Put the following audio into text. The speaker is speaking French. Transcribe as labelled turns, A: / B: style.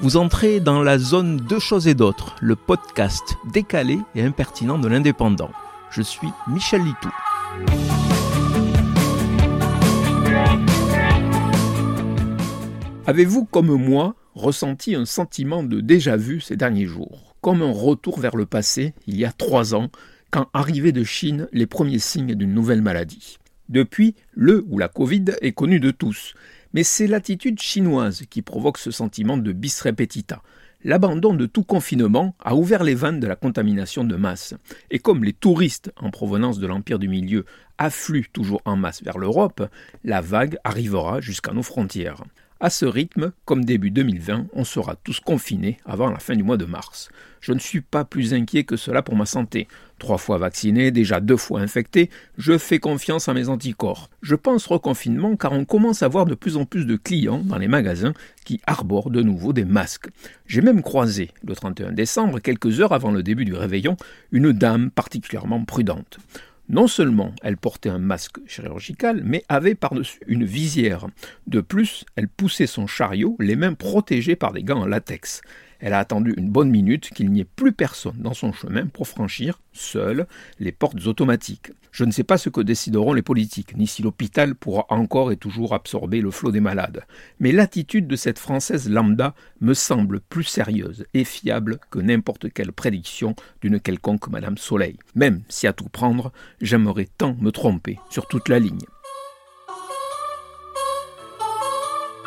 A: Vous entrez dans la zone Deux choses et d'autres, le podcast décalé et impertinent de l'indépendant. Je suis Michel Litou. Avez-vous, comme moi, ressenti un sentiment de déjà-vu ces derniers jours? Comme un retour vers le passé, il y a trois ans, quand arrivaient de Chine les premiers signes d'une nouvelle maladie. Depuis, le ou la Covid est connu de tous, mais c'est l'attitude chinoise qui provoque ce sentiment de bis repetita. L'abandon de tout confinement a ouvert les vannes de la contamination de masse. Et comme les touristes en provenance de l'Empire du Milieu affluent toujours en masse vers l'Europe, la vague arrivera jusqu'à nos frontières. À ce rythme, comme début 2020, on sera tous confinés avant la fin du mois de mars. Je ne suis pas plus inquiet que cela pour ma santé. Trois fois vacciné, déjà deux fois infecté, je fais confiance à mes anticorps. Je pense reconfinement car on commence à voir de plus en plus de clients dans les magasins qui arborent de nouveau des masques. J'ai même croisé, le 31 décembre, quelques heures avant le début du réveillon, une dame particulièrement prudente. Non seulement elle portait un masque chirurgical, mais avait par-dessus une visière. De plus, elle poussait son chariot, les mains protégées par des gants en latex. Elle a attendu une bonne minute qu'il n'y ait plus personne dans son chemin pour franchir, seule, les portes automatiques. Je ne sais pas ce que décideront les politiques, ni si l'hôpital pourra encore et toujours absorber le flot des malades. Mais l'attitude de cette Française lambda me semble plus sérieuse et fiable que n'importe quelle prédiction d'une quelconque Madame Soleil. Même si à tout prendre, j'aimerais tant me tromper sur toute la ligne.